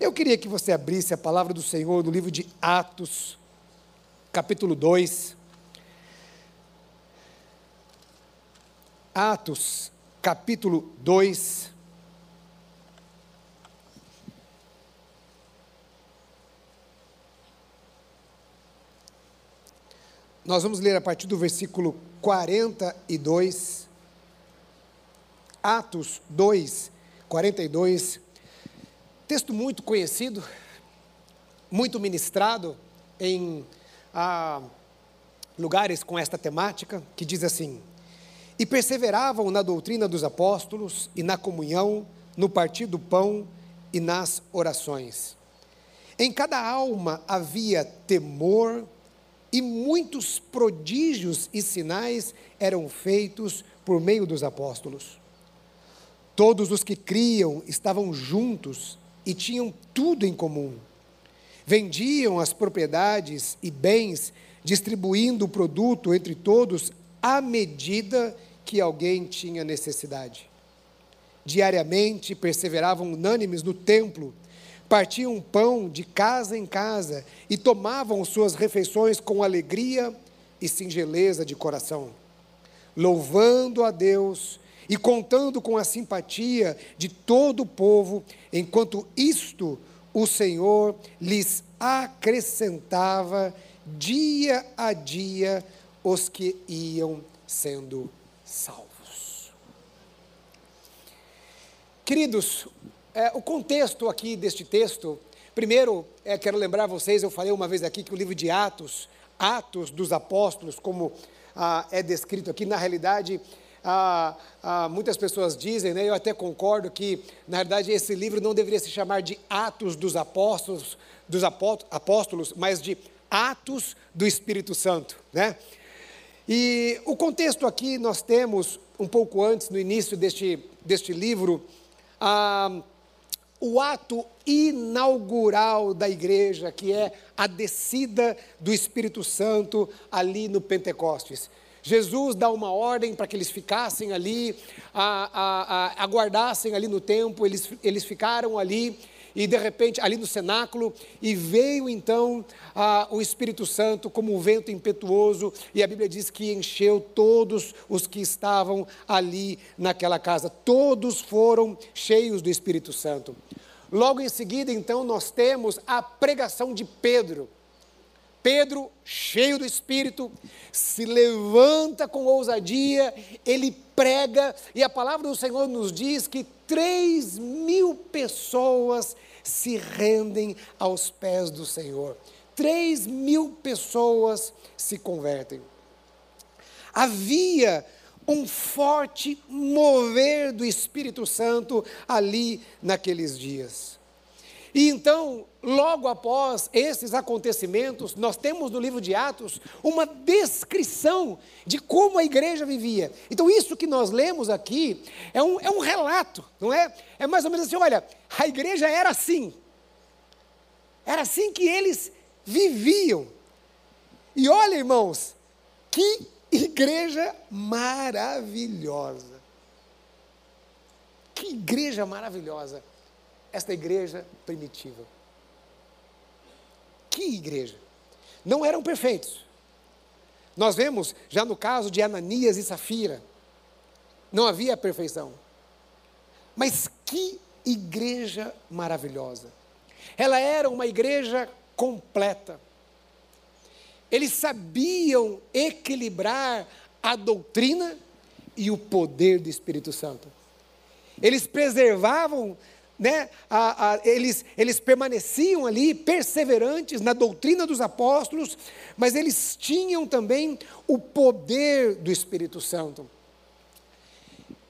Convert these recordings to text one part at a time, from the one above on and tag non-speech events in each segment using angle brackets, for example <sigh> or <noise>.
Eu queria que você abrisse a palavra do Senhor no livro de Atos, capítulo 2. Atos, capítulo 2. Nós vamos ler a partir do versículo 42. Atos 2, 42. Texto muito conhecido, muito ministrado em ah, lugares com esta temática, que diz assim: E perseveravam na doutrina dos apóstolos, e na comunhão, no partir do pão e nas orações. Em cada alma havia temor, e muitos prodígios e sinais eram feitos por meio dos apóstolos. Todos os que criam estavam juntos e tinham tudo em comum. Vendiam as propriedades e bens, distribuindo o produto entre todos à medida que alguém tinha necessidade. Diariamente perseveravam unânimes no templo, partiam pão de casa em casa e tomavam suas refeições com alegria e singeleza de coração, louvando a Deus e contando com a simpatia de todo o povo, enquanto isto o Senhor lhes acrescentava dia a dia os que iam sendo salvos. Queridos, é, o contexto aqui deste texto, primeiro, é, quero lembrar vocês, eu falei uma vez aqui que o livro de Atos, Atos dos Apóstolos, como ah, é descrito aqui, na realidade, ah, ah, muitas pessoas dizem, né, eu até concordo que, na verdade, esse livro não deveria se chamar de Atos dos Apóstolos, dos apóstolos, mas de Atos do Espírito Santo, né? E o contexto aqui nós temos, um pouco antes, no início deste, deste livro, ah, o ato inaugural da igreja, que é a descida do Espírito Santo ali no Pentecostes. Jesus dá uma ordem para que eles ficassem ali, a, a, a, aguardassem ali no tempo, eles, eles ficaram ali, e de repente, ali no cenáculo, e veio então o Espírito Santo como um vento impetuoso, e a Bíblia diz que encheu todos os que estavam ali naquela casa, todos foram cheios do Espírito Santo. Logo em seguida, então, nós temos a pregação de Pedro. Pedro, cheio do Espírito, se levanta com ousadia, ele prega, e a palavra do Senhor nos diz que três mil pessoas se rendem aos pés do Senhor. Três mil pessoas se convertem. Havia um forte mover do Espírito Santo ali naqueles dias. E então, logo após esses acontecimentos, nós temos no livro de Atos uma descrição de como a igreja vivia. Então, isso que nós lemos aqui é um, é um relato, não é? É mais ou menos assim: olha, a igreja era assim. Era assim que eles viviam. E olha, irmãos, que igreja maravilhosa. Que igreja maravilhosa esta igreja primitiva. Que igreja? Não eram perfeitos. Nós vemos já no caso de Ananias e Safira, não havia perfeição. Mas que igreja maravilhosa. Ela era uma igreja completa. Eles sabiam equilibrar a doutrina e o poder do Espírito Santo. Eles preservavam né, a, a, eles, eles permaneciam ali perseverantes na doutrina dos apóstolos, mas eles tinham também o poder do Espírito Santo.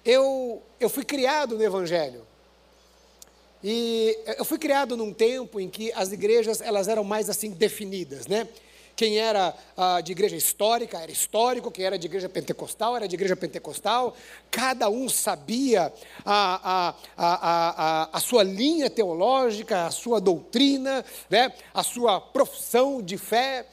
Eu, eu fui criado no Evangelho. E eu fui criado num tempo em que as igrejas elas eram mais assim definidas, né? Quem era ah, de igreja histórica era histórico, quem era de igreja pentecostal era de igreja pentecostal. Cada um sabia a, a, a, a, sua linha teológica, a sua doutrina, né? a sua profissão de fé.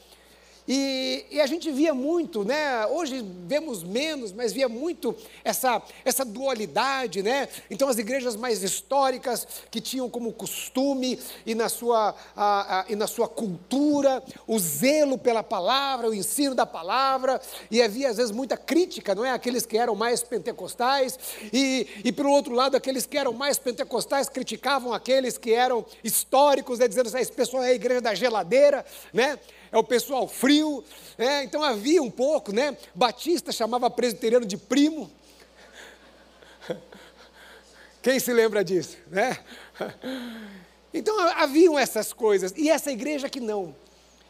E, e, a gente via muito, né? Hoje vemos menos, mas via muito essa, essa dualidade, né? Então as igrejas mais históricas que tinham como costume e na sua, a, a, e na sua cultura o zelo pela palavra, o ensino da palavra, e havia às vezes muita crítica, não é? Aqueles que eram mais pentecostais, e, e pelo outro lado, aqueles que eram mais pentecostais criticavam aqueles que eram históricos, né? dizendo assim, esse pessoal é a igreja da geladeira, né? É o pessoal frio, né? então havia um pouco, né? Batista chamava presbiteriano de primo. Quem se lembra disso, né? Então haviam essas coisas, e essa igreja que não.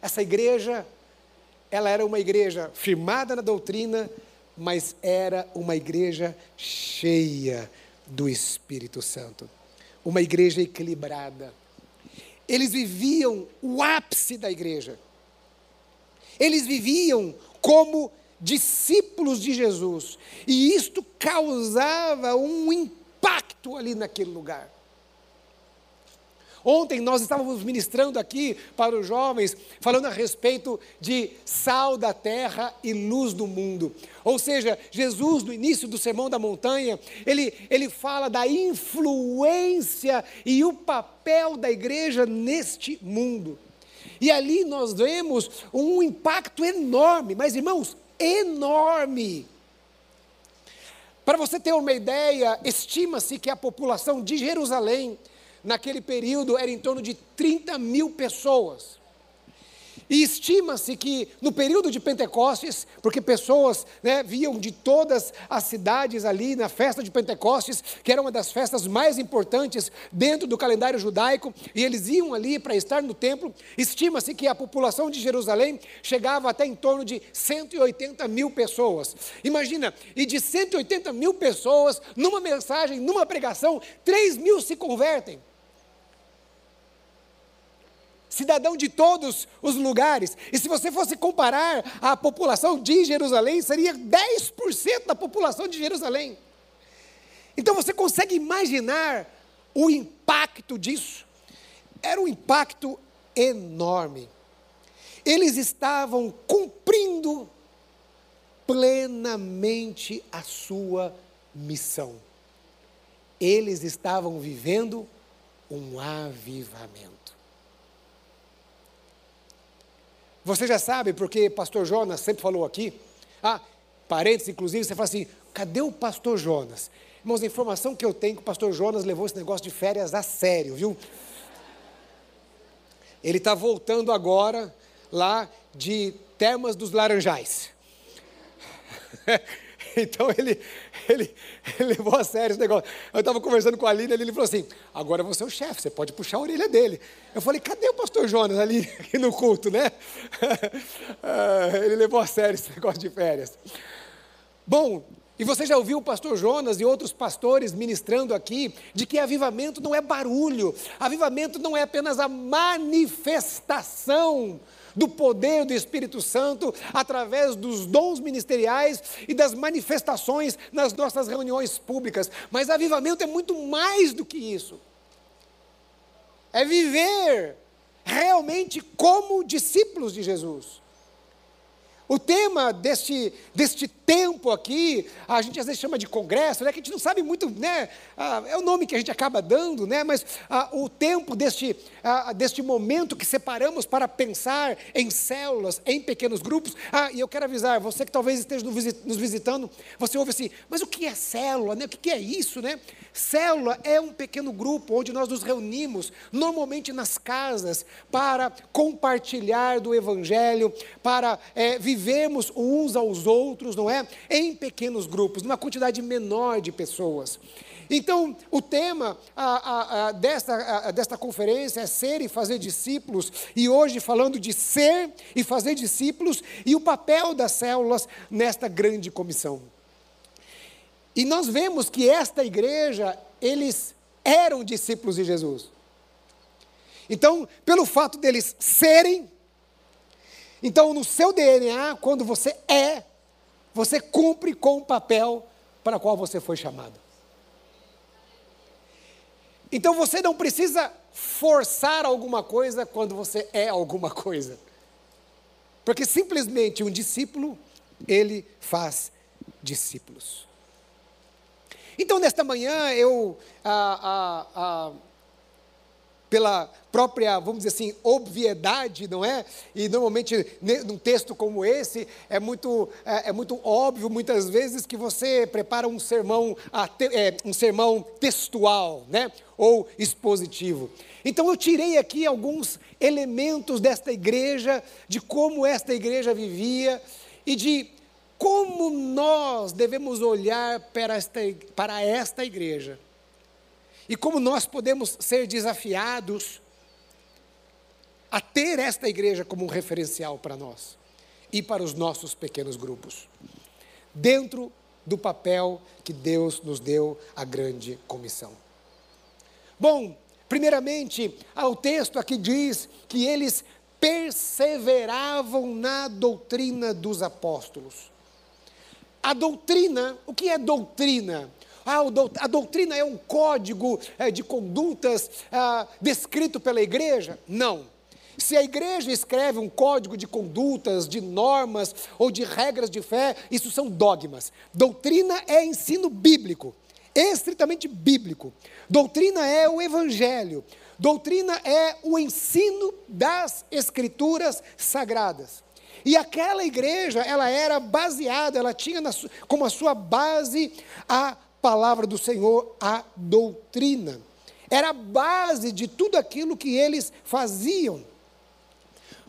Essa igreja, ela era uma igreja firmada na doutrina, mas era uma igreja cheia do Espírito Santo. Uma igreja equilibrada. Eles viviam o ápice da igreja. Eles viviam como discípulos de Jesus. E isto causava um impacto ali naquele lugar. Ontem nós estávamos ministrando aqui para os jovens, falando a respeito de sal da terra e luz do mundo. Ou seja, Jesus, no início do Sermão da Montanha, ele, ele fala da influência e o papel da igreja neste mundo. E ali nós vemos um impacto enorme, mas irmãos, enorme. Para você ter uma ideia, estima-se que a população de Jerusalém, naquele período, era em torno de 30 mil pessoas. E estima-se que no período de Pentecostes, porque pessoas né, viam de todas as cidades ali na festa de Pentecostes, que era uma das festas mais importantes dentro do calendário judaico, e eles iam ali para estar no templo, estima-se que a população de Jerusalém chegava até em torno de 180 mil pessoas. Imagina, e de 180 mil pessoas, numa mensagem, numa pregação, 3 mil se convertem cidadão de todos os lugares. E se você fosse comparar a população de Jerusalém, seria 10% da população de Jerusalém. Então você consegue imaginar o impacto disso? Era um impacto enorme. Eles estavam cumprindo plenamente a sua missão. Eles estavam vivendo um avivamento. Você já sabe, porque pastor Jonas sempre falou aqui, ah, parentes inclusive, você fala assim, cadê o pastor Jonas? Irmãos, a informação que eu tenho que o pastor Jonas levou esse negócio de férias a sério, viu? Ele está voltando agora lá de Termas dos Laranjais. <laughs> Então ele, <laughs> ele, ele, levou a sério esse negócio. Eu estava conversando com a Aline, ele falou assim: agora você é o chefe, você pode puxar a orelha dele. Eu falei: cadê o pastor Jonas ali <laughs> no culto, né? <laughs> Ah, ele levou a sério esse negócio de férias. Bom, e você já ouviu o pastor Jonas e outros pastores ministrando aqui de que avivamento não é barulho, avivamento não é apenas a manifestação do poder do Espírito Santo através dos dons ministeriais e das manifestações nas nossas reuniões públicas. Mas avivamento é muito mais do que isso. É viver realmente como discípulos de Jesus. O tema deste, deste tempo aqui, a gente às vezes chama de congresso, né, que a gente não sabe muito, né, ah, é o nome que a gente acaba dando, né, mas ah, o tempo deste, ah, deste momento que separamos para pensar em células, em pequenos grupos. Ah, e eu quero avisar, você que talvez esteja nos visitando, você ouve assim, mas o que é célula, né, o que é isso, né? Célula é um pequeno grupo onde nós nos reunimos, normalmente nas casas, para compartilhar do Evangelho, para é, vivermos uns aos outros, não é? Em pequenos grupos, numa quantidade menor de pessoas. Então, o tema a, a, a, desta, desta conferência é ser e fazer discípulos, e hoje falando de ser e fazer discípulos e o papel das células nesta grande comissão. E nós vemos que esta igreja, eles eram discípulos de Jesus. Então, pelo fato deles serem, então no seu DNA, quando você é, você cumpre com o papel para o qual você foi chamado. Então você não precisa forçar alguma coisa quando você é alguma coisa. Porque simplesmente um discípulo, ele faz discípulos. Então, nesta manhã, eu, ah, ah, ah, pela própria, vamos dizer assim, obviedade, não é? E normalmente, num texto como esse, é muito, é, é muito óbvio, muitas vezes, que você prepara um sermão, é, um sermão textual, né? Ou expositivo. Então, eu tirei aqui alguns elementos desta igreja, de como esta igreja vivia e de como nós devemos olhar para esta, para esta igreja e como nós podemos ser desafiados a ter esta igreja como um referencial para nós e para os nossos pequenos grupos, dentro do papel que Deus nos deu a grande comissão. Bom, primeiramente, o texto aqui diz que eles perseveravam na doutrina dos apóstolos. A doutrina, o que é doutrina? Ah, a doutrina é um código é, de condutas ah, descrito pela igreja? Não. Se a igreja escreve um código de condutas, de normas ou de regras de fé, isso são dogmas. Doutrina é ensino bíblico, estritamente bíblico. Doutrina é o evangelho. Doutrina é o ensino das escrituras sagradas. E aquela igreja, ela era baseada, ela tinha como a sua base a palavra do Senhor, a doutrina. Era a base de tudo aquilo que eles faziam.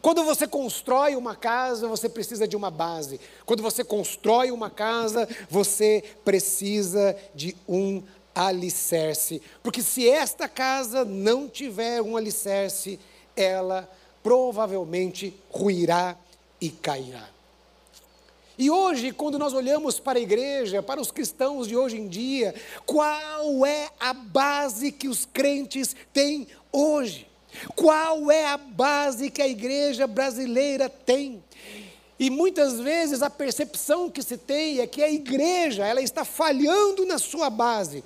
Quando você constrói uma casa, você precisa de uma base. Quando você constrói uma casa, você precisa de um alicerce. Porque se esta casa não tiver um alicerce, ela provavelmente ruirá e cairá. E hoje, quando nós olhamos para a igreja, para os cristãos de hoje em dia, qual é a base que os crentes têm hoje? Qual é a base que a igreja brasileira tem? E muitas vezes a percepção que se tem é que a igreja, ela está falhando na sua base.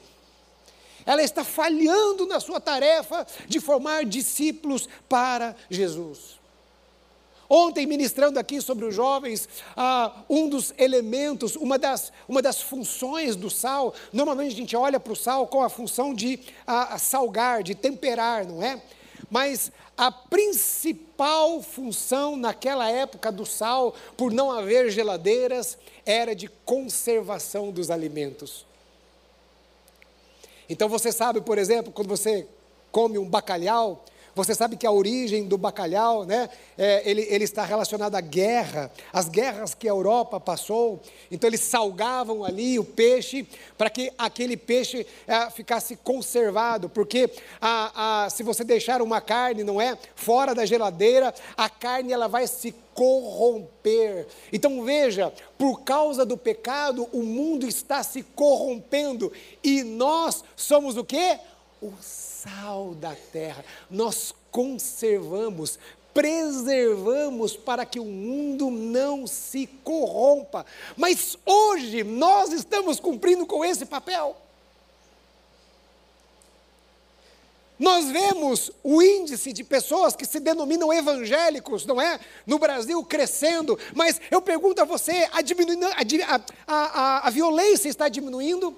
Ela está falhando na sua tarefa de formar discípulos para Jesus. Ontem, ministrando aqui sobre os jovens, ah, um dos elementos, uma das, uma das funções do sal, normalmente a gente olha para o sal com a função de ah, salgar, de temperar, não é? Mas a principal função naquela época do sal, por não haver geladeiras, era de conservação dos alimentos. Então você sabe, por exemplo, quando você come um bacalhau, você sabe que a origem do bacalhau, né, é, ele, ele está relacionado à guerra, às guerras que a Europa passou. Então eles salgavam ali o peixe para que aquele peixe é, ficasse conservado, porque a, a, se você deixar uma carne, não é, fora da geladeira, a carne ela vai se corromper. Então veja, por causa do pecado, o mundo está se corrompendo e nós somos o quê? Os sal da terra. Nós conservamos, preservamos para que o mundo não se corrompa. Mas hoje nós estamos cumprindo com esse papel. Nós vemos o índice de pessoas que se denominam evangélicos, não é? No Brasil crescendo, mas eu pergunto a você: a, a, a, a violência está diminuindo?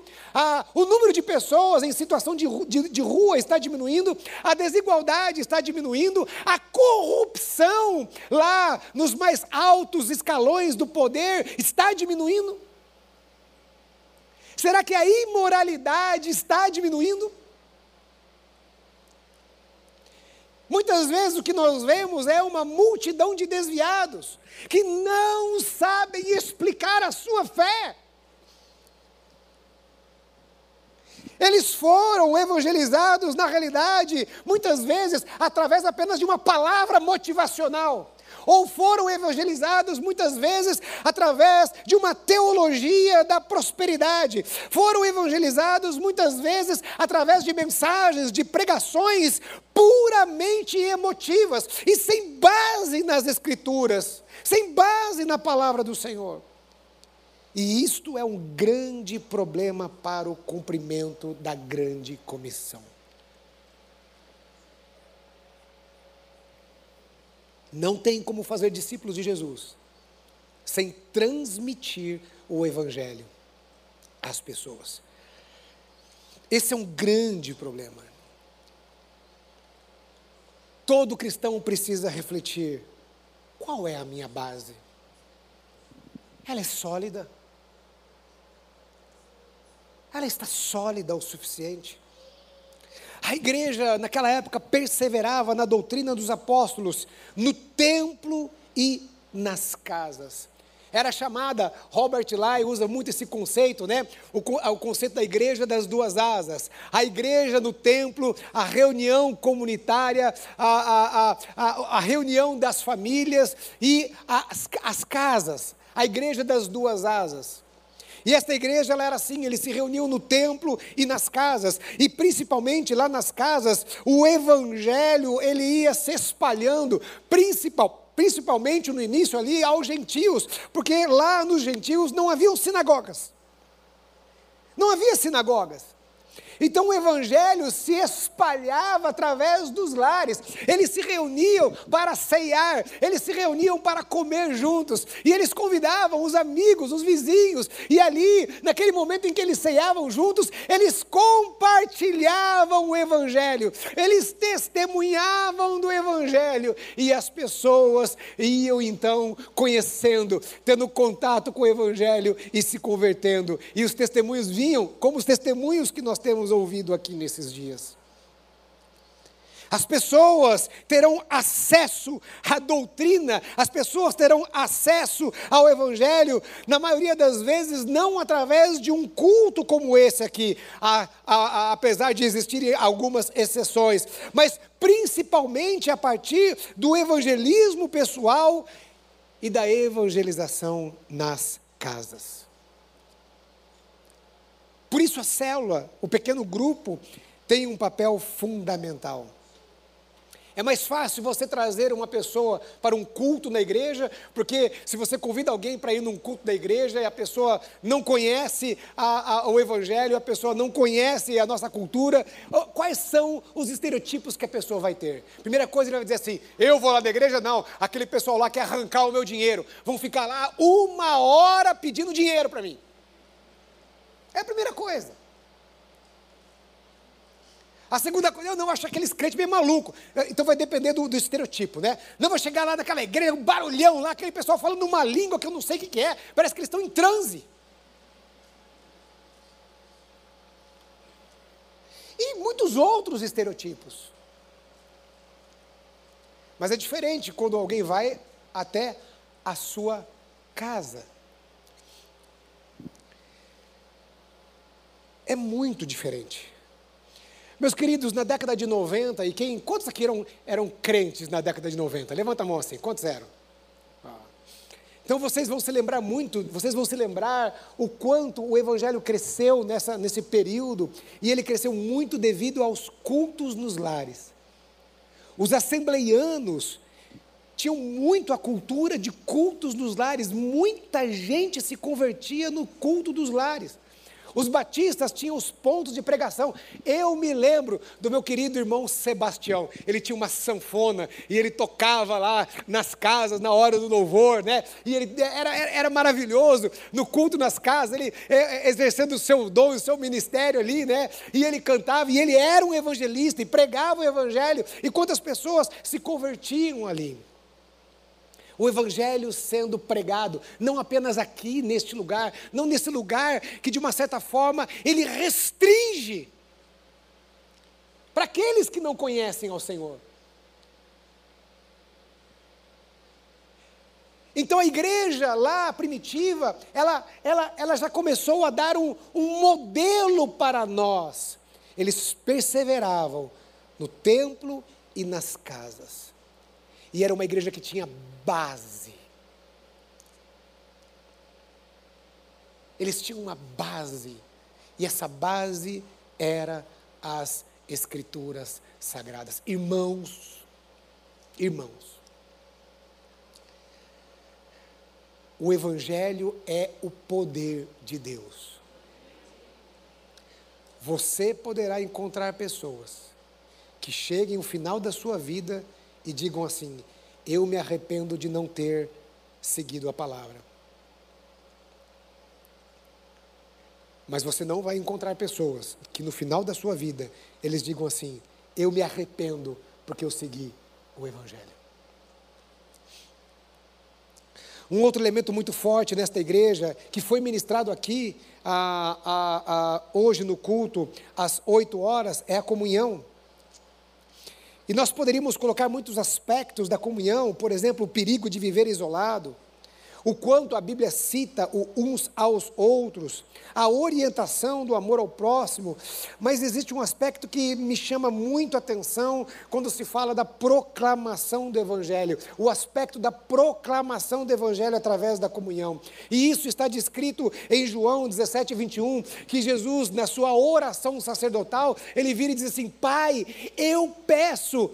o número de pessoas em situação de, de, de rua está diminuindo? A desigualdade está diminuindo? A corrupção lá nos mais altos escalões do poder está diminuindo? Será que a imoralidade está diminuindo? Muitas vezes o que nós vemos é uma multidão de desviados que não sabem explicar a sua fé. Eles foram evangelizados, na realidade, muitas vezes através apenas de uma palavra motivacional ou foram evangelizados muitas vezes através de uma teologia da prosperidade, foram evangelizados muitas vezes através de mensagens, de pregações puramente emotivas e sem base nas Escrituras, sem base na palavra do Senhor. E isto é um grande problema para o cumprimento da grande comissão. Não tem como fazer discípulos de Jesus sem transmitir o Evangelho às pessoas. Esse é um grande problema. Todo cristão precisa refletir: qual é a minha base? Ela é sólida? Ela está sólida o suficiente? A igreja, naquela época, perseverava na doutrina dos apóstolos, no templo e nas casas era chamada, Robert Lai usa muito esse conceito, né? O, o, conceito da igreja das duas asas. A igreja no templo, a reunião comunitária, a, a, a, a reunião das famílias e as, as casas. A igreja das duas asas. E esta igreja ela era assim, eles se reuniam no templo e nas casas, e principalmente lá nas casas, o evangelho ele ia se espalhando, principal, principalmente no início ali, aos gentios, porque lá nos gentios não haviam sinagogas. Não havia sinagogas. Então o evangelho se espalhava através dos lares. Eles se reuniam para ceiar, eles se reuniam para comer juntos, e eles convidavam os amigos, os vizinhos, e ali, naquele momento em que eles ceiavam juntos, eles compartilhavam o evangelho. Eles testemunhavam do evangelho e as pessoas iam então conhecendo, tendo contato com o evangelho e se convertendo. E os testemunhos vinham como os testemunhos que nós temos ouvido aqui nesses dias. As pessoas terão acesso à doutrina, as pessoas terão acesso ao Evangelho, na maioria das vezes, não através de um culto como esse aqui, a, a, a, apesar de existirem algumas exceções, mas principalmente a partir do evangelismo pessoal e da evangelização nas casas. Por isso a célula, o pequeno grupo, tem um papel fundamental. É mais fácil você trazer uma pessoa para um culto na igreja, porque se você convida alguém para ir num culto da igreja e a pessoa não conhece a, a, o Evangelho, a pessoa não conhece a nossa cultura, quais são os estereotipos que a pessoa vai ter? Primeira coisa, ele vai dizer assim: eu vou lá na igreja? Não, aquele pessoal lá quer arrancar o meu dinheiro, vão ficar lá uma hora pedindo dinheiro para mim. É a primeira coisa. A segunda coisa, eu não acho aqueles crentes bem maluco. Então vai depender do, do, estereotipo, né? Não vou chegar lá naquela igreja, um barulhão lá, aquele pessoal falando uma língua que eu não sei o que, que é. Parece que eles estão em transe. E muitos outros estereotipos. Mas é diferente quando alguém vai até a sua casa. É muito diferente. Meus queridos, na década de 90, e quem, quantos aqui eram, eram crentes na década de 90? Levanta a mão assim, quantos eram? Ah. Então vocês vão se lembrar muito, vocês vão se lembrar o quanto o evangelho cresceu nessa, nesse período, e ele cresceu muito devido aos cultos nos lares. Os assembleianos tinham muito a cultura de cultos nos lares, muita gente se convertia no culto dos lares. Os batistas tinham os pontos de pregação. Eu me lembro do meu querido irmão Sebastião. Ele tinha uma sanfona e ele tocava lá nas casas na hora do louvor, né? E ele era, era, era maravilhoso no culto nas casas, ele é, é, exercendo o seu dom, o seu ministério ali, né? E ele cantava e ele era um evangelista e pregava o evangelho. E quantas pessoas se convertiam ali? O Evangelho sendo pregado, não apenas aqui neste lugar, não nesse lugar que de uma certa forma ele restringe para aqueles que não conhecem ao Senhor. Então a igreja lá primitiva, ela, ela, ela já começou a dar um, um modelo para nós. Eles perseveravam no templo e nas casas. E era uma igreja que tinha base. Eles tinham uma base, e essa base era as Escrituras Sagradas. Irmãos, irmãos, o Evangelho é o poder de Deus. Você poderá encontrar pessoas que cheguem ao final da sua vida e digam assim: Eu me arrependo de não ter seguido a palavra. Mas você não vai encontrar pessoas que no final da sua vida eles digam assim: Eu me arrependo porque eu segui o Evangelho. Um outro elemento muito forte nesta igreja, que foi ministrado aqui a, a, a, hoje no culto, às oito horas, é a comunhão. E nós poderíamos colocar muitos aspectos da comunhão, por exemplo, o perigo de viver isolado, o quanto a Bíblia cita o uns aos outros, a orientação do amor ao próximo, mas existe um aspecto que me chama muito a atenção quando se fala da proclamação do Evangelho, o aspecto da proclamação do Evangelho através da comunhão. E isso está descrito em João 17, 21, que Jesus, na sua oração sacerdotal, ele vira e diz assim: Pai, eu peço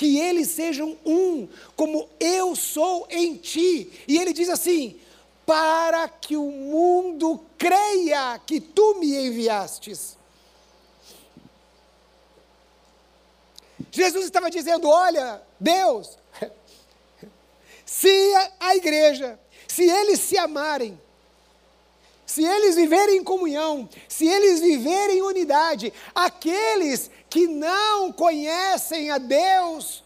que eles sejam um, como eu sou em ti. E ele diz assim: para que o mundo creia que tu me enviastes. Jesus estava dizendo: olha, Deus, <laughs> se a igreja, se eles se amarem, se eles viverem em comunhão, se eles viverem em unidade, aqueles que não conhecem a Deus,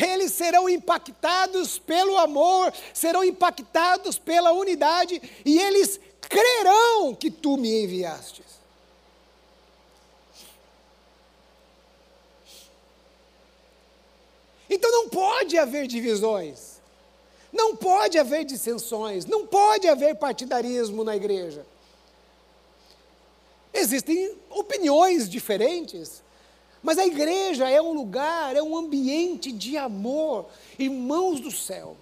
eles serão impactados pelo amor, serão impactados pela unidade e eles crerão que tu me enviastes. Então não pode haver divisões. Não pode haver dissensões, não pode haver partidarismo na igreja. Existem opiniões diferentes, mas a igreja é um lugar, é um ambiente de amor, irmãos do céu.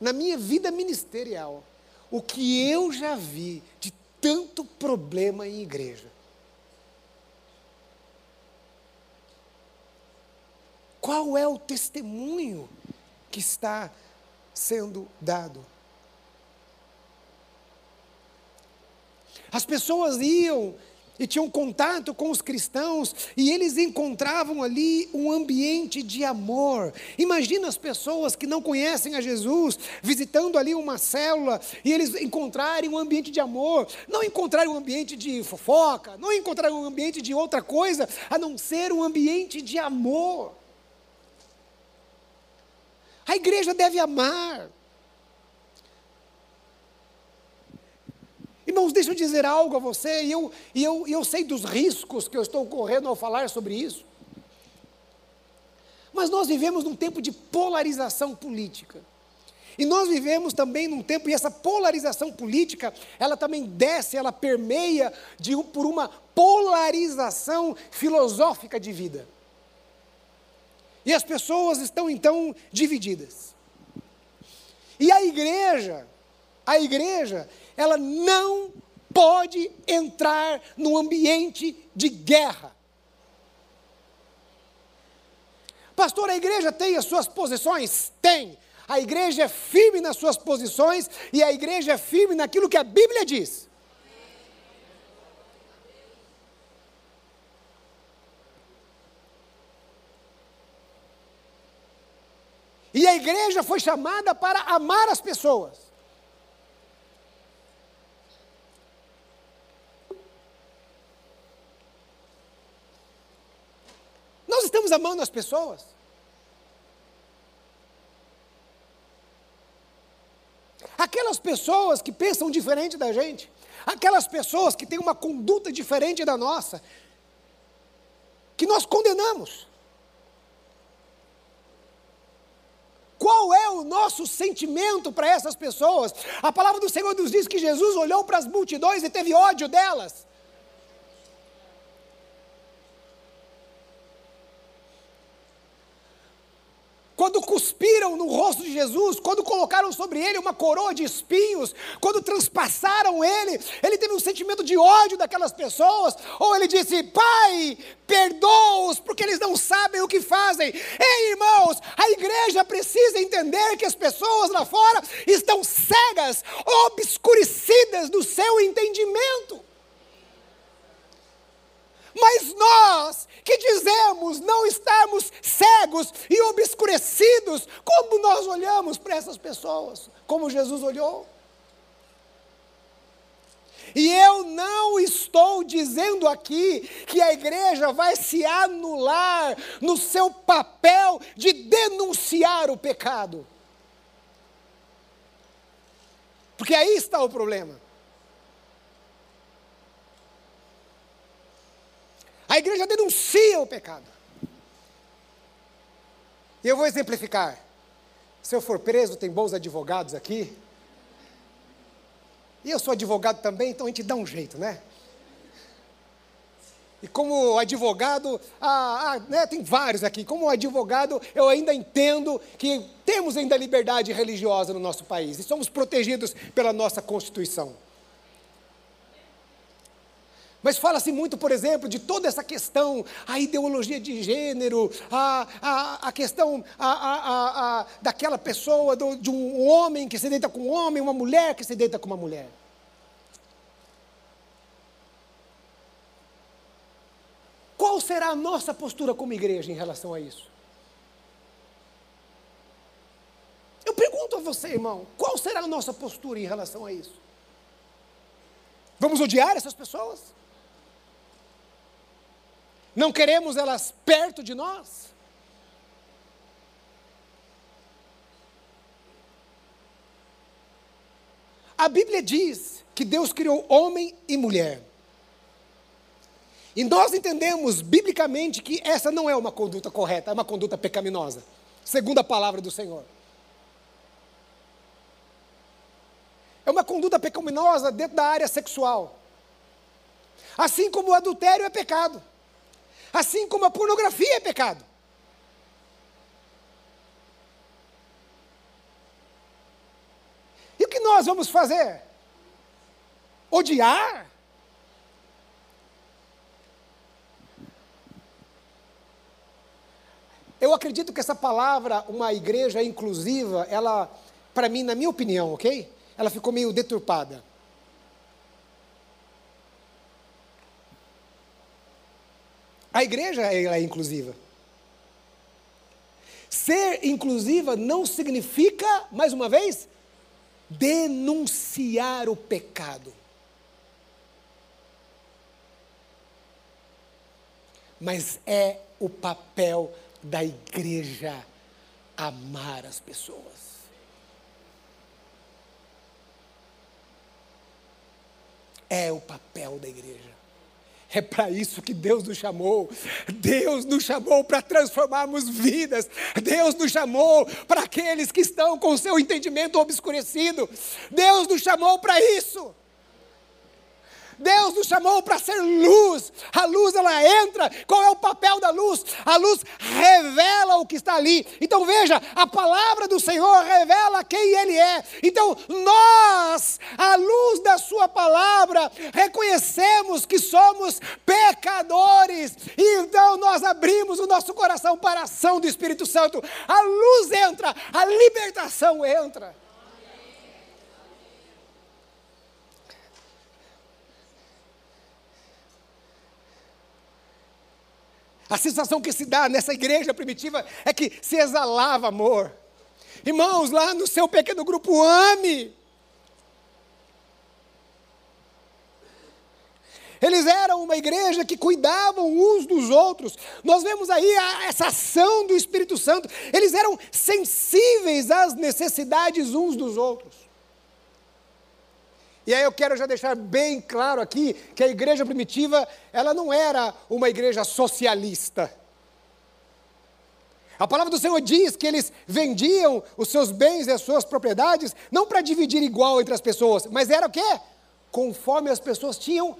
Na minha vida ministerial, o que eu já vi de tanto problema em igreja. Qual é o testemunho que está sendo dado. As pessoas iam e tinham contato com os cristãos e eles encontravam ali um ambiente de amor. Imagina as pessoas que não conhecem a Jesus visitando ali uma célula e eles encontrarem um ambiente de amor, não encontrarem um ambiente de fofoca, não encontrarem um ambiente de outra coisa a não ser um ambiente de amor. A igreja deve amar. Irmãos, deixa eu dizer algo a você, e eu, e eu, eu sei dos riscos que eu estou correndo ao falar sobre isso. Mas nós vivemos num tempo de polarização política. E nós vivemos também num tempo, e essa polarização política, ela também desce, ela permeia de, por uma polarização filosófica de vida. E as pessoas estão então divididas. E a igreja, a igreja, ela não pode entrar no ambiente de guerra. Pastor, a igreja tem as suas posições? Tem. A igreja é firme nas suas posições e a igreja é firme naquilo que a Bíblia diz. E a igreja foi chamada para amar as pessoas. Nós estamos amando as pessoas. Aquelas pessoas que pensam diferente da gente, aquelas pessoas que têm uma conduta diferente da nossa, que nós condenamos. Qual é o nosso sentimento para essas pessoas? A palavra do Senhor nos diz que Jesus olhou para as multidões e teve ódio delas. Quando cuspiram no rosto de Jesus, quando colocaram sobre ele uma coroa de espinhos, quando transpassaram ele, ele teve um sentimento de ódio daquelas pessoas, ou ele disse: Pai, perdoa-os, porque eles não sabem o que fazem. Ei, irmãos, a igreja precisa entender que as pessoas lá fora estão cegas, obscurecidas do seu entendimento. Mas nós que dizemos não estarmos cegos, e obscurecidos. Como nós olhamos para essas pessoas? Como Jesus olhou? E eu não estou dizendo aqui que a igreja vai se anular no seu papel de denunciar o pecado. Porque aí está o problema. A igreja denuncia o pecado. E eu vou exemplificar. Se eu for preso, tem bons advogados aqui. E eu sou advogado também, então a gente dá um jeito, né? E como advogado, ah, ah, né, tem vários aqui. Como advogado, eu ainda entendo que temos ainda liberdade religiosa no nosso país e somos protegidos pela nossa Constituição. Mas fala-se muito, por exemplo, de toda essa questão, a ideologia de gênero, a, a, a questão a, a, a, daquela pessoa, do, de um homem que se deita com um homem, uma mulher que se deita com uma mulher. Qual será a nossa postura como igreja em relação a isso? Eu pergunto a você, irmão, qual será a nossa postura em relação a isso? Vamos odiar essas pessoas? Não queremos elas perto de nós? A Bíblia diz que Deus criou homem e mulher. E nós entendemos biblicamente que essa não é uma conduta correta, é uma conduta pecaminosa, segundo a palavra do Senhor. É uma conduta pecaminosa dentro da área sexual. Assim como o adultério é pecado. Assim como a pornografia é pecado. E o que nós vamos fazer? Odiar? Eu acredito que essa palavra, uma igreja inclusiva, ela, para mim, na minha opinião, ok? Ela ficou meio deturpada. A igreja é inclusiva. Ser inclusiva não significa, mais uma vez, denunciar o pecado. Mas é o papel da igreja amar as pessoas. É o papel da igreja. É para isso que Deus nos chamou. Deus nos chamou para transformarmos vidas. Deus nos chamou para aqueles que estão com o seu entendimento obscurecido. Deus nos chamou para isso. Deus nos chamou para ser luz. A luz ela entra. Qual é o papel da luz? A luz revela o que está ali. Então veja, a palavra do Senhor revela quem ele é. Então nós, à luz da sua palavra, reconhecemos que somos pecadores. E então nós abrimos o nosso coração para a ação do Espírito Santo. A luz entra, a libertação entra. A sensação que se dá nessa igreja primitiva é que se exalava amor. Irmãos, lá no seu pequeno grupo, ame. Eles eram uma igreja que cuidavam uns dos outros. Nós vemos aí a, essa ação do Espírito Santo. Eles eram sensíveis às necessidades uns dos outros. E aí eu quero já deixar bem claro aqui que a igreja primitiva, ela não era uma igreja socialista. A palavra do Senhor diz que eles vendiam os seus bens e as suas propriedades não para dividir igual entre as pessoas, mas era o quê? Conforme as pessoas tinham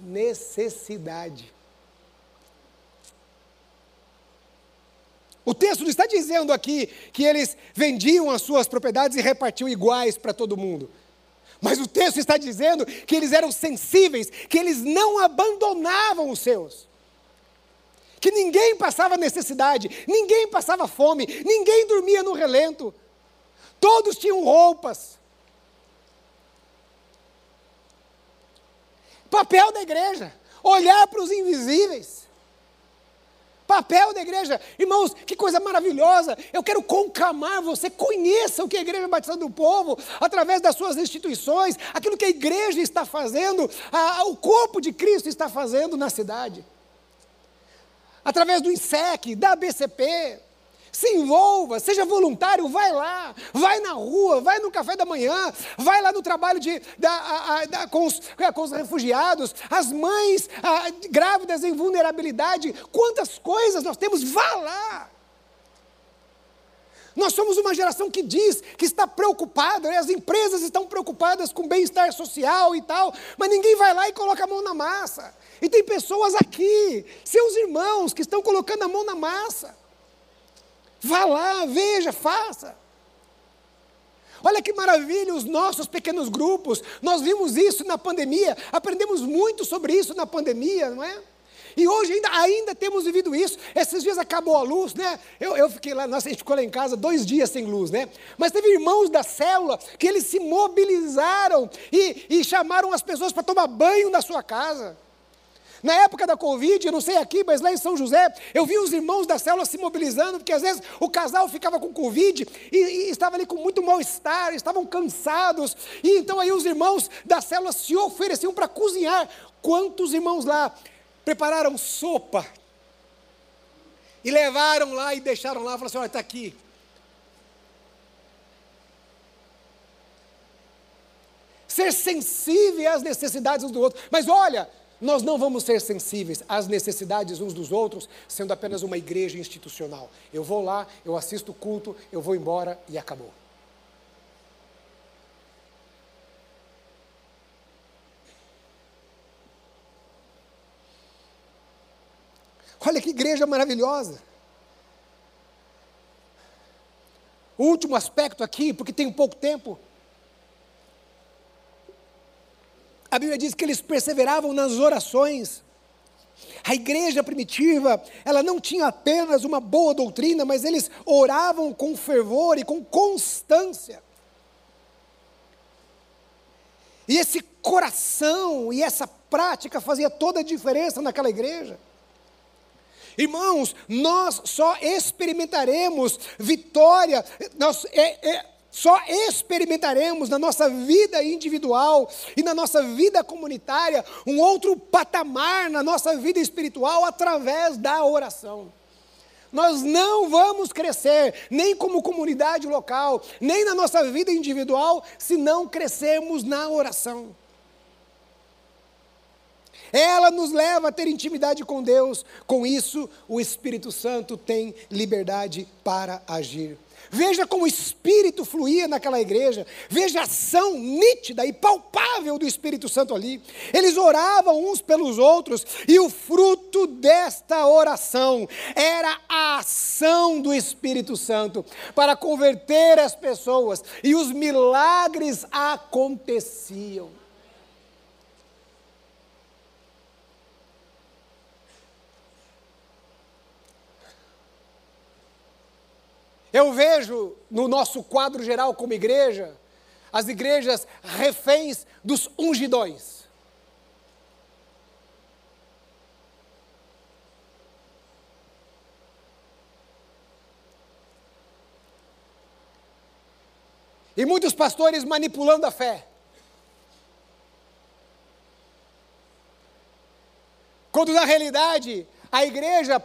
necessidade. O texto não está dizendo aqui que eles vendiam as suas propriedades e repartiam iguais para todo mundo. Mas o texto está dizendo que eles eram sensíveis, que eles não abandonavam os seus. Que ninguém passava necessidade, ninguém passava fome, ninguém dormia no relento. Todos tinham roupas. Papel da igreja: olhar para os invisíveis, Papel da igreja, irmãos, que coisa maravilhosa. Eu quero conclamar você, conheça o que a Igreja Batista do Povo, através das suas instituições, aquilo que a igreja está fazendo, a, o corpo de Cristo está fazendo na cidade. Através do INSEC, da BCP, se envolva, seja voluntário, vai lá, vai na rua, vai no café da manhã, vai lá no trabalho de, da, a, a, com, os, é, com, os, refugiados, as mães a, grávidas em vulnerabilidade, quantas coisas nós temos, vá lá. Nós somos uma geração que diz que está preocupada, né? as empresas estão preocupadas com bem-estar social e tal, mas ninguém vai lá e coloca a mão na massa. E tem pessoas aqui, seus irmãos, que estão colocando a mão na massa. Vá lá, veja, faça. Olha que maravilha os nossos pequenos grupos. Nós vimos isso na pandemia, aprendemos muito sobre isso na pandemia, não é? E hoje ainda, ainda temos vivido isso. Esses dias acabou a luz, né? Eu, eu fiquei lá, nossa, a gente ficou lá em casa dois dias sem luz, né? Mas teve irmãos da célula que eles se mobilizaram e, e chamaram as pessoas para tomar banho na sua casa. Na época da Covid, eu não sei aqui, mas lá em São José, eu vi os irmãos da célula se mobilizando, porque às vezes o casal ficava com Covid e, e estava ali com muito mal-estar, estavam cansados. E então aí os irmãos da célula se ofereciam para cozinhar. Quantos irmãos lá prepararam sopa e levaram lá e deixaram lá, falaram assim: olha, está aqui. Ser sensível às necessidades uns do outro. Mas olha, nós não vamos ser sensíveis às necessidades uns dos outros, sendo apenas uma igreja institucional. Eu vou lá, eu assisto o culto, eu vou embora e acabou. Olha que igreja maravilhosa. O último aspecto aqui, porque tem pouco tempo, A Bíblia diz que eles perseveravam nas orações. A igreja primitiva, ela não tinha apenas uma boa doutrina, mas eles oravam com fervor e com constância. E esse coração e essa prática fazia toda a diferença naquela igreja. Irmãos, nós só experimentaremos vitória, nós, é, é, só experimentaremos na nossa vida individual e na nossa vida comunitária um outro patamar na nossa vida espiritual através da oração. Nós não vamos crescer, nem como comunidade local, nem na nossa vida individual, se não crescermos na oração. Ela nos leva a ter intimidade com Deus, com isso, o Espírito Santo tem liberdade para agir. Veja como o Espírito fluía naquela igreja. Veja a ação nítida e palpável do Espírito Santo ali. Eles oravam uns pelos outros e o fruto desta oração era a ação do Espírito Santo para converter as pessoas e os milagres aconteciam. Eu vejo no nosso quadro geral como igreja, as igrejas reféns dos ungidões. E muitos pastores manipulando a fé. Quando na realidade a igreja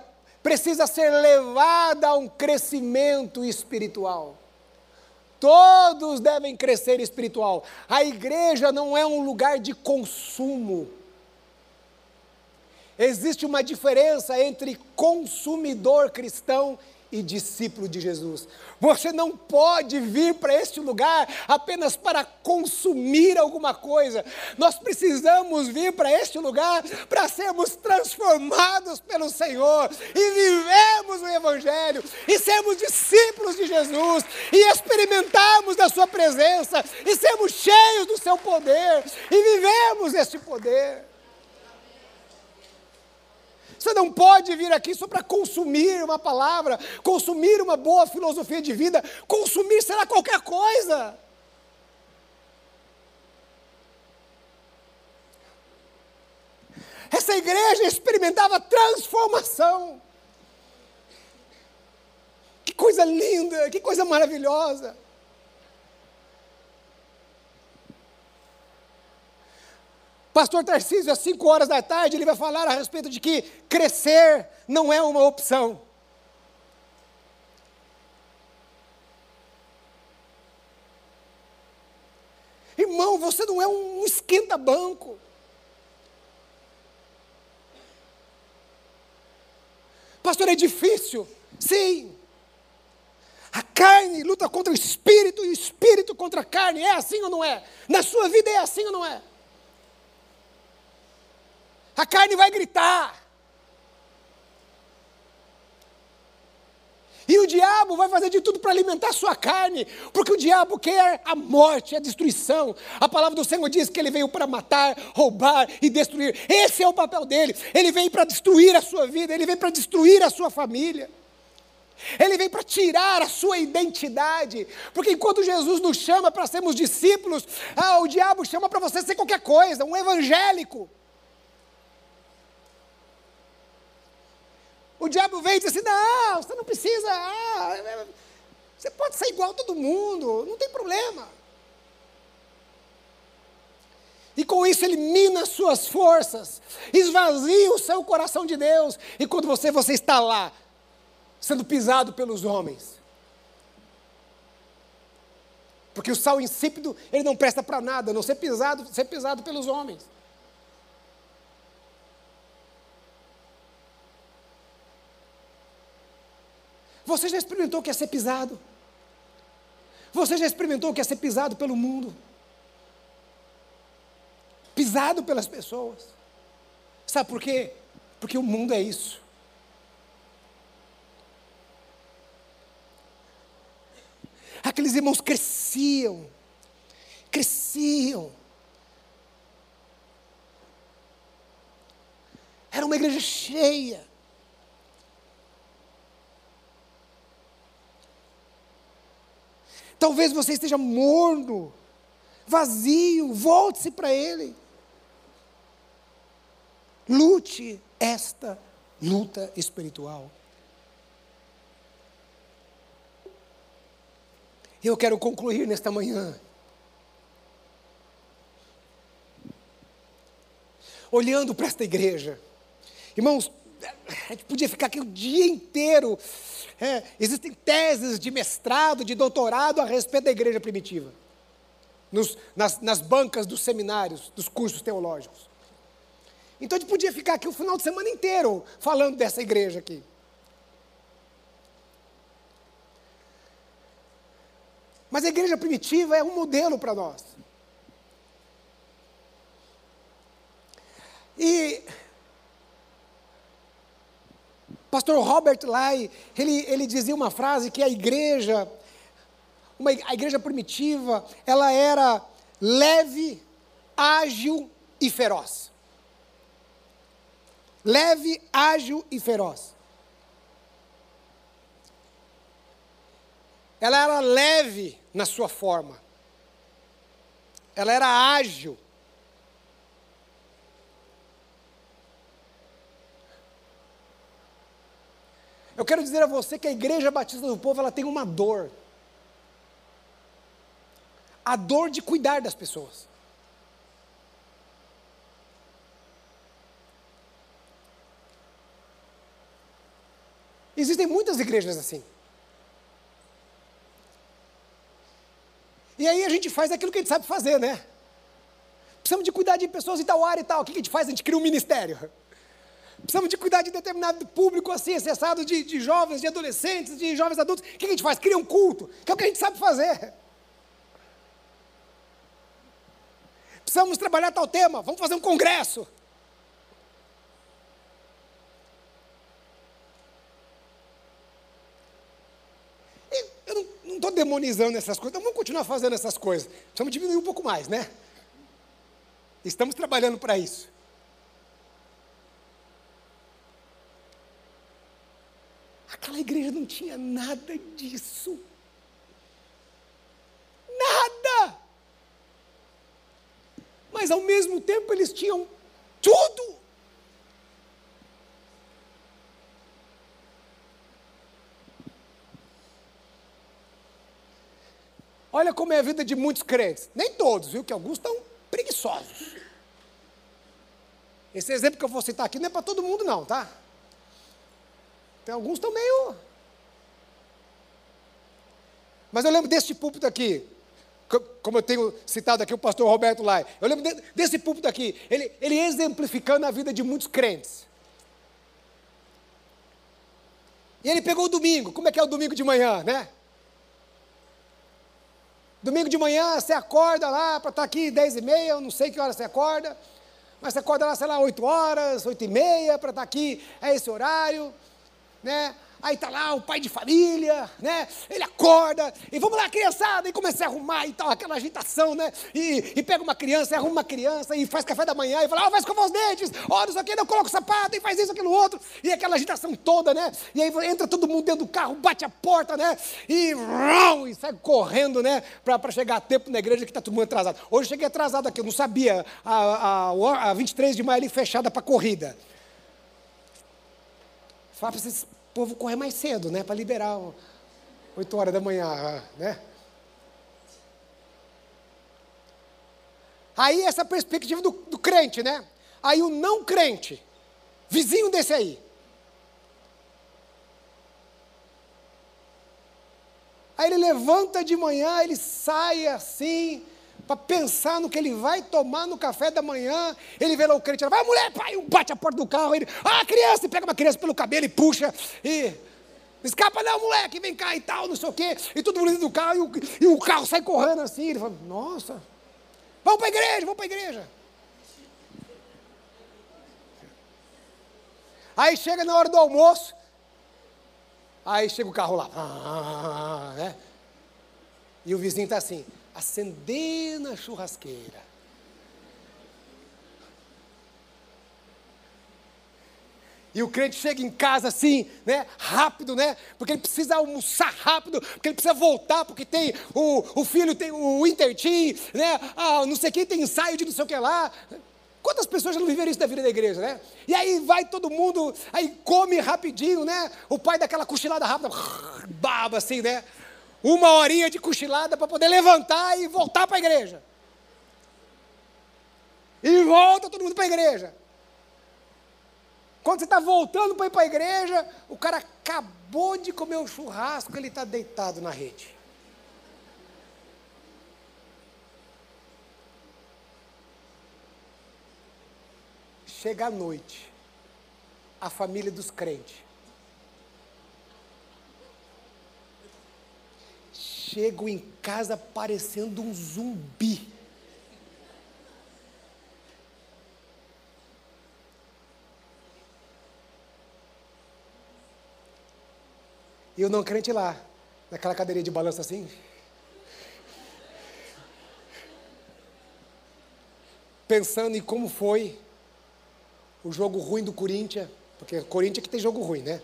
precisa ser levada a um crescimento espiritual. Todos devem crescer espiritual. A igreja não é um lugar de consumo. Existe uma diferença entre consumidor cristão e discípulo de Jesus. Você não pode vir para este lugar apenas para consumir alguma coisa. Nós precisamos vir para este lugar para sermos transformados pelo Senhor e vivemos o Evangelho e sermos discípulos de Jesus e experimentarmos da Sua presença e sermos cheios do Seu poder e vivemos este poder. Você não pode vir aqui só para consumir uma palavra, consumir uma boa filosofia de vida, consumir será qualquer coisa. Essa igreja experimentava transformação. Que coisa linda, que coisa maravilhosa. Pastor Tarcísio, às 5 horas da tarde, ele vai falar a respeito de que crescer não é uma opção. Irmão, você não é um esquenta-banco. Pastor, é difícil. Sim. A carne luta contra o espírito e o espírito contra a carne. É assim ou não é? Na sua vida é assim ou não é? A carne vai gritar. E o diabo vai fazer de tudo para alimentar a sua carne, porque o diabo quer a morte, a destruição. A palavra do Senhor diz que ele veio para matar, roubar e destruir. Esse é o papel dele. Ele vem para destruir a sua vida, ele vem para destruir a sua família. Ele vem para tirar a sua identidade, porque enquanto Jesus nos chama para sermos discípulos, ah, o diabo chama para você ser qualquer coisa, um evangélico. O diabo vem e diz assim: não, você não precisa, ah, você pode ser igual a todo mundo, não tem problema. E com isso ele mina suas forças, esvazia o seu coração de Deus. E quando você, você está lá, sendo pisado pelos homens. Porque o sal insípido, ele não presta para nada, a não ser pisado, ser pisado pelos homens. Você já experimentou o que é ser pisado? Você já experimentou o que é ser pisado pelo mundo? Pisado pelas pessoas. Sabe por quê? Porque o mundo é isso. Aqueles irmãos cresciam, cresciam. Era uma igreja cheia. Talvez você esteja morno, vazio, volte-se para Ele. Lute esta luta espiritual. Eu quero concluir nesta manhã. Olhando para esta igreja. Irmãos, a gente podia ficar aqui o dia inteiro é, existem teses de mestrado, de doutorado a respeito da igreja primitiva, nos, nas, nas bancas dos seminários, dos cursos teológicos. Então a gente podia ficar aqui o final de semana inteiro falando dessa igreja aqui. Mas a igreja primitiva é um modelo para nós. E Pastor Robert Lai, ele, ele dizia uma frase que a igreja, uma, a igreja primitiva, ela era leve, ágil e feroz. Leve, ágil e feroz. Ela era leve na sua forma. Ela era ágil. Eu quero dizer a você que a Igreja Batista do Povo ela tem uma dor. A dor de cuidar das pessoas. Existem muitas igrejas assim. E aí a gente faz aquilo que a gente sabe fazer, né? Precisamos de cuidar de pessoas em tal área e tal. O que a gente faz? A gente cria um ministério. Precisamos de cuidar de determinado público assim, acessado de, de jovens, de adolescentes, de jovens adultos. O que a gente faz? Cria um culto, que é o que a gente sabe fazer. Precisamos trabalhar tal tema, vamos fazer um congresso. Eu não estou demonizando essas coisas, então vamos continuar fazendo essas coisas. Precisamos diminuir um pouco mais, né? Estamos trabalhando para isso. Aquela igreja não tinha nada disso. Nada! Mas ao mesmo tempo eles tinham tudo. Olha como é a vida de muitos crentes. Nem todos, viu? Que alguns estão preguiçosos. Esse exemplo que eu vou citar aqui não é para todo mundo, não, tá? Tem alguns estão meio. Mas eu lembro deste púlpito aqui, como eu tenho citado aqui o pastor Roberto Lai. Eu lembro desse púlpito aqui, ele, ele exemplificando a vida de muitos crentes. E ele pegou o domingo. Como é que é o domingo de manhã, né? Domingo de manhã você acorda lá para estar tá aqui 10 e meia, eu não sei que hora você acorda, mas você acorda lá, sei lá, 8 horas, 8 e meia para estar tá aqui, é esse horário, né? Aí tá lá o pai de família, né? Ele acorda e vamos lá, criançada, e começa a arrumar e tal, aquela agitação, né? E, e pega uma criança, arruma uma criança, e faz café da manhã, e fala, ó, oh, vai escovar os dentes, ó, oh, não não coloca o sapato, e faz isso, aquilo, outro, e aquela agitação toda, né? E aí entra todo mundo dentro do carro, bate a porta, né? E, e sai correndo, né? Para chegar a tempo na igreja que está todo mundo atrasado. Hoje eu cheguei atrasado aqui, eu não sabia, a, a, a 23 de maio ali fechada para corrida. Fala para o povo correr mais cedo, né? Para liberar 8 horas da manhã, né? Aí essa perspectiva do, do crente, né? Aí o não crente, vizinho desse aí. Aí ele levanta de manhã, ele sai assim, para pensar no que ele vai tomar no café da manhã. Ele vê lá o crente, vai mulher, pai, bate a porta do carro, ele, ah, criança, e pega uma criança pelo cabelo e puxa, e escapa não, moleque, vem cá e tal, não sei o quê, e todo mundo dentro do carro, e o, e o carro sai correndo assim, ele fala, nossa, vamos para a igreja, vamos para a igreja. Aí chega na hora do almoço, aí chega o carro lá, <laughs> né? E o vizinho está assim, acender na churrasqueira. E o crente chega em casa assim, né, rápido, né, porque ele precisa almoçar rápido, porque ele precisa voltar, porque tem o, o filho tem o intertim, né, ah, não sei quem tem ensaio de não sei o que lá. Quantas pessoas já não viveram isso da vida da igreja, né? E aí vai todo mundo, aí come rapidinho, né? O pai daquela cochilada rápida, baba assim, né? Uma horinha de cochilada para poder levantar e voltar para a igreja. E volta todo mundo para a igreja. Quando você está voltando para ir para a igreja, o cara acabou de comer o churrasco, ele está deitado na rede. Chega a noite, a família dos crentes chego em casa parecendo um zumbi. E o não crente lá, naquela cadeirinha de balanço assim. Pensando em como foi o jogo ruim do Corinthians, porque Corinthians é que tem jogo ruim, né?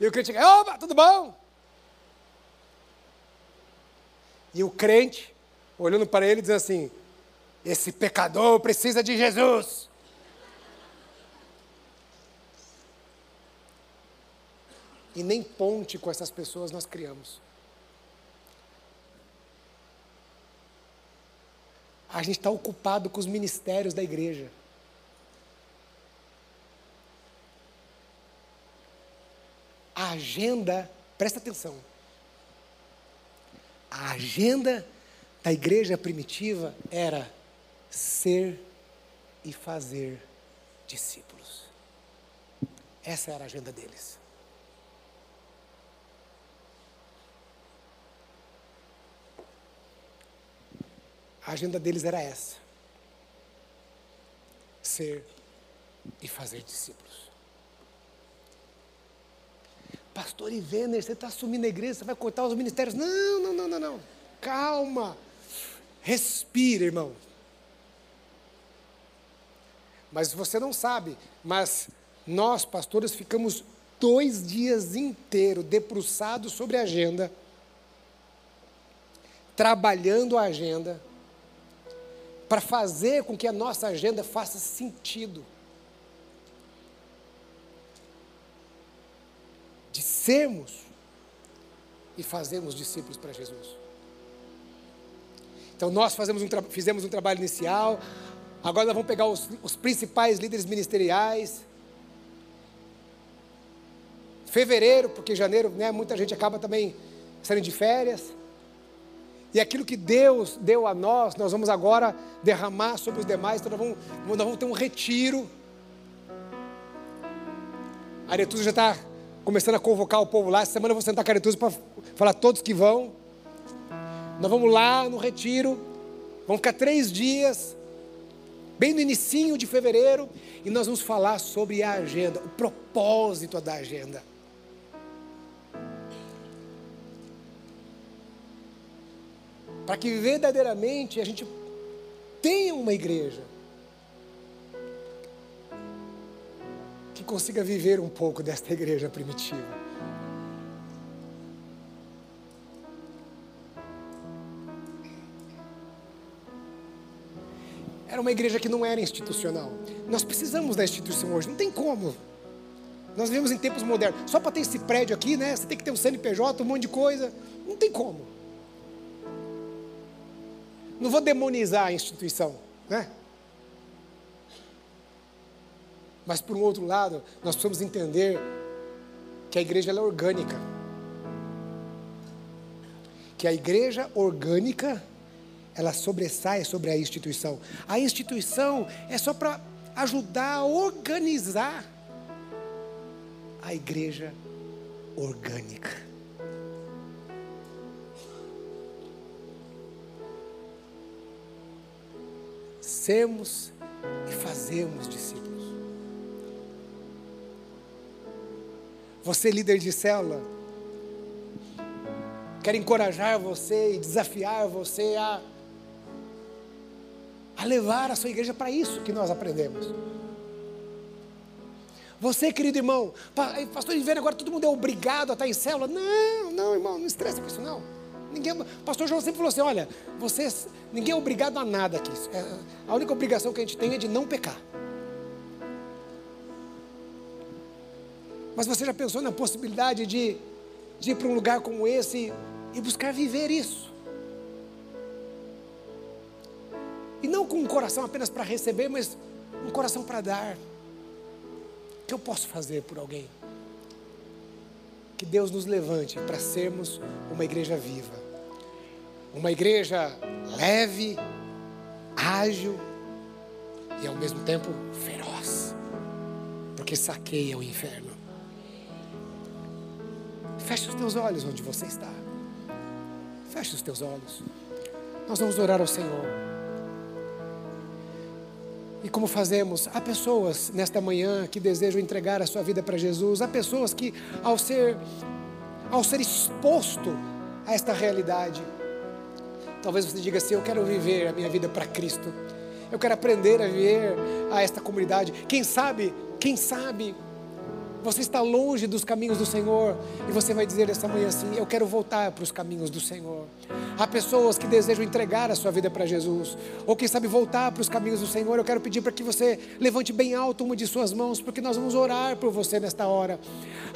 E o crente opa, tudo bom? E o crente, olhando para ele, diz assim: esse pecador precisa de Jesus. E nem ponte com essas pessoas nós criamos. A gente está ocupado com os ministérios da igreja. A agenda, presta atenção, a agenda da igreja primitiva era ser e fazer discípulos. Essa era a agenda deles. A agenda deles era essa: ser e fazer discípulos. Pastor Ivener, você está assumindo a igreja, você vai cortar os ministérios. Não, não, não, não, não. Calma. Respira, irmão. Mas você não sabe, mas nós, pastores, ficamos dois dias inteiros debruçados sobre a agenda, trabalhando a agenda, para fazer com que a nossa agenda faça sentido. De sermos e fazermos discípulos para Jesus. Então nós fazemos um fizemos um trabalho inicial, agora nós vamos pegar os, os principais líderes ministeriais. Fevereiro, porque janeiro, né, muita gente acaba também saindo de férias. E aquilo que Deus deu a nós, nós vamos agora derramar sobre os demais. Então nós vamos, nós vamos ter um retiro. A Aretusa já está começando a convocar o povo lá. Essa semana eu vou sentar Aretusa para falar todos que vão. Nós vamos lá no retiro. Vamos ficar três dias, bem no início de fevereiro, e nós vamos falar sobre a agenda, o propósito da agenda. para que verdadeiramente a gente tenha uma igreja que consiga viver um pouco desta igreja primitiva. Era uma igreja que não era institucional. Nós precisamos da instituição hoje, não tem como. Nós vivemos em tempos modernos. Só para ter esse prédio aqui, né? Você tem que ter um CNPJ, um monte de coisa. Não tem como. Não vou demonizar a instituição, né? Mas por um outro lado, nós precisamos entender que a igreja é orgânica. Que a igreja orgânica, ela sobressai sobre a instituição. A instituição é só para ajudar a organizar a igreja orgânica. sermos e fazermos discípulos. Você, líder de célula, quero encorajar você e desafiar você a, a levar a sua igreja para isso que nós aprendemos. Você, querido irmão, pastor Ivene, agora todo mundo é obrigado a estar em célula. Não, não, irmão, não estressa com isso não. Ninguém, pastor João sempre falou assim: olha, vocês, ninguém é obrigado a nada aqui. É, a única obrigação que a gente tem é de não pecar. Mas você já pensou na possibilidade de, de ir para um lugar como esse e buscar viver isso? E não com um coração apenas para receber, mas um coração para dar. O que eu posso fazer por alguém? Que Deus nos levante para sermos uma igreja viva. Uma igreja leve, ágil e ao mesmo tempo feroz. Porque saqueia o inferno. Feche os teus olhos onde você está. Feche os teus olhos. Nós vamos orar ao Senhor. E como fazemos? Há pessoas nesta manhã que desejam entregar a sua vida para Jesus. Há pessoas que, ao ser, ao ser exposto a esta realidade, talvez você diga assim: Eu quero viver a minha vida para Cristo. Eu quero aprender a viver a esta comunidade. Quem sabe, quem sabe, você está longe dos caminhos do Senhor e você vai dizer essa manhã assim: Eu quero voltar para os caminhos do Senhor. Há pessoas que desejam entregar a sua vida para Jesus, ou quem sabe voltar para os caminhos do Senhor. Eu quero pedir para que você levante bem alto uma de suas mãos, porque nós vamos orar por você nesta hora.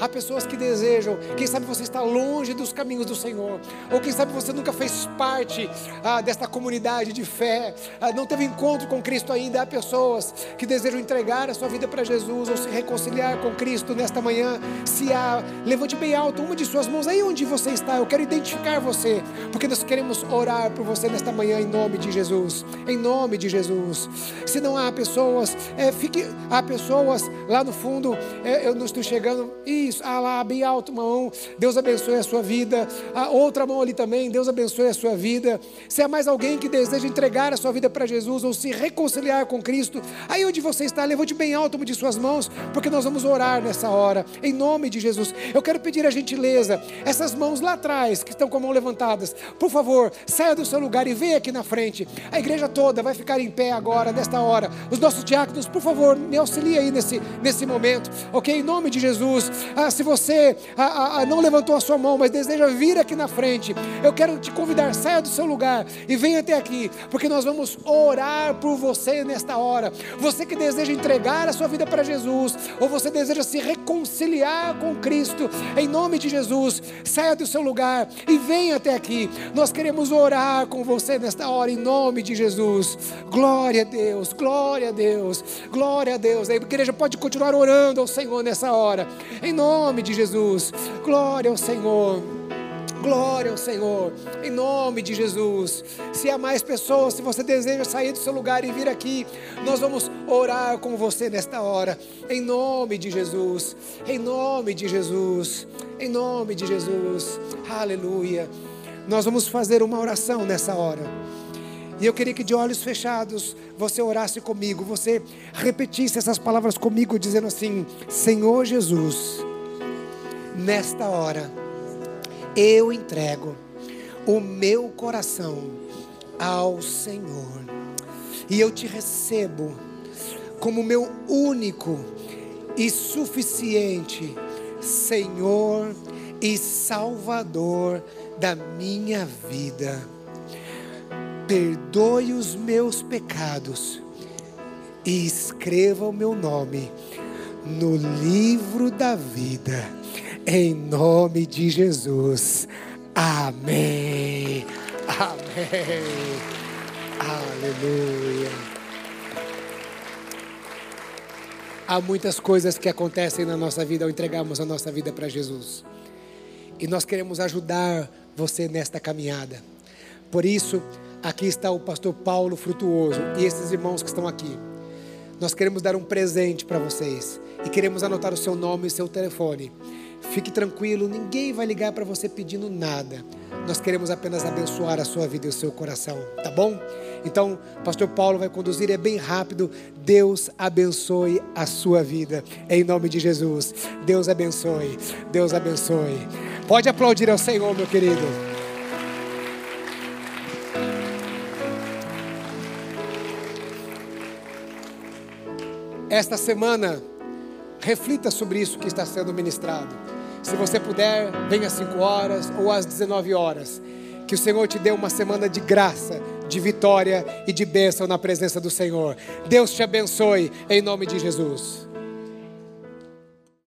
Há pessoas que desejam, quem sabe você está longe dos caminhos do Senhor, ou quem sabe você nunca fez parte ah, desta comunidade de fé, ah, não teve encontro com Cristo ainda. Há pessoas que desejam entregar a sua vida para Jesus ou se reconciliar com Cristo nesta manhã. Se há, levante bem alto uma de suas mãos aí onde você está. Eu quero identificar você, porque nós queremos orar por você nesta manhã em nome de Jesus. Em nome de Jesus. Se não há pessoas, é, fique, há pessoas lá no fundo, é, eu não estou chegando. Isso, ah lá, bem alto, mão. Deus abençoe a sua vida. A outra mão ali também, Deus abençoe a sua vida. Se há mais alguém que deseja entregar a sua vida para Jesus ou se reconciliar com Cristo, aí onde você está, levante bem alto uma de suas mãos, porque nós vamos orar nessa hora, em nome de Jesus. Eu quero pedir a gentileza, essas mãos lá atrás, que estão com a mão levantadas, por favor favor, saia do seu lugar e venha aqui na frente. A igreja toda vai ficar em pé agora, nesta hora. Os nossos diáconos, por favor, me auxiliem aí nesse, nesse momento, ok? Em nome de Jesus. Ah, se você ah, ah, não levantou a sua mão, mas deseja vir aqui na frente, eu quero te convidar, saia do seu lugar e venha até aqui, porque nós vamos orar por você nesta hora. Você que deseja entregar a sua vida para Jesus, ou você deseja se reconciliar com Cristo, em nome de Jesus, saia do seu lugar e venha até aqui. Queremos orar com você nesta hora, em nome de Jesus. Glória a Deus, glória a Deus, glória a Deus. A igreja pode continuar orando ao Senhor nessa hora, em nome de Jesus. Glória ao Senhor. Glória ao Senhor, em nome de Jesus. Se há mais pessoas, se você deseja sair do seu lugar e vir aqui, nós vamos orar com você nesta hora, em nome de Jesus, em nome de Jesus, em nome de Jesus, aleluia. Nós vamos fazer uma oração nessa hora. E eu queria que de olhos fechados você orasse comigo, você repetisse essas palavras comigo, dizendo assim: Senhor Jesus, nesta hora eu entrego o meu coração ao Senhor e eu te recebo como meu único e suficiente Senhor e Salvador da minha vida. Perdoe os meus pecados e escreva o meu nome no livro da vida em nome de Jesus. Amém. Amém. Aleluia. Há muitas coisas que acontecem na nossa vida ao entregarmos a nossa vida para Jesus. E nós queremos ajudar você nesta caminhada. Por isso, aqui está o pastor Paulo Frutuoso e esses irmãos que estão aqui. Nós queremos dar um presente para vocês e queremos anotar o seu nome e seu telefone. Fique tranquilo, ninguém vai ligar para você pedindo nada. Nós queremos apenas abençoar a sua vida e o seu coração, tá bom? Então, pastor Paulo vai conduzir, é bem rápido. Deus abençoe a sua vida, em nome de Jesus. Deus abençoe, Deus abençoe. Pode aplaudir ao Senhor, meu querido. Esta semana, reflita sobre isso que está sendo ministrado. Se você puder, venha às 5 horas ou às 19 horas. Que o Senhor te dê uma semana de graça, de vitória e de bênção na presença do Senhor. Deus te abençoe em nome de Jesus.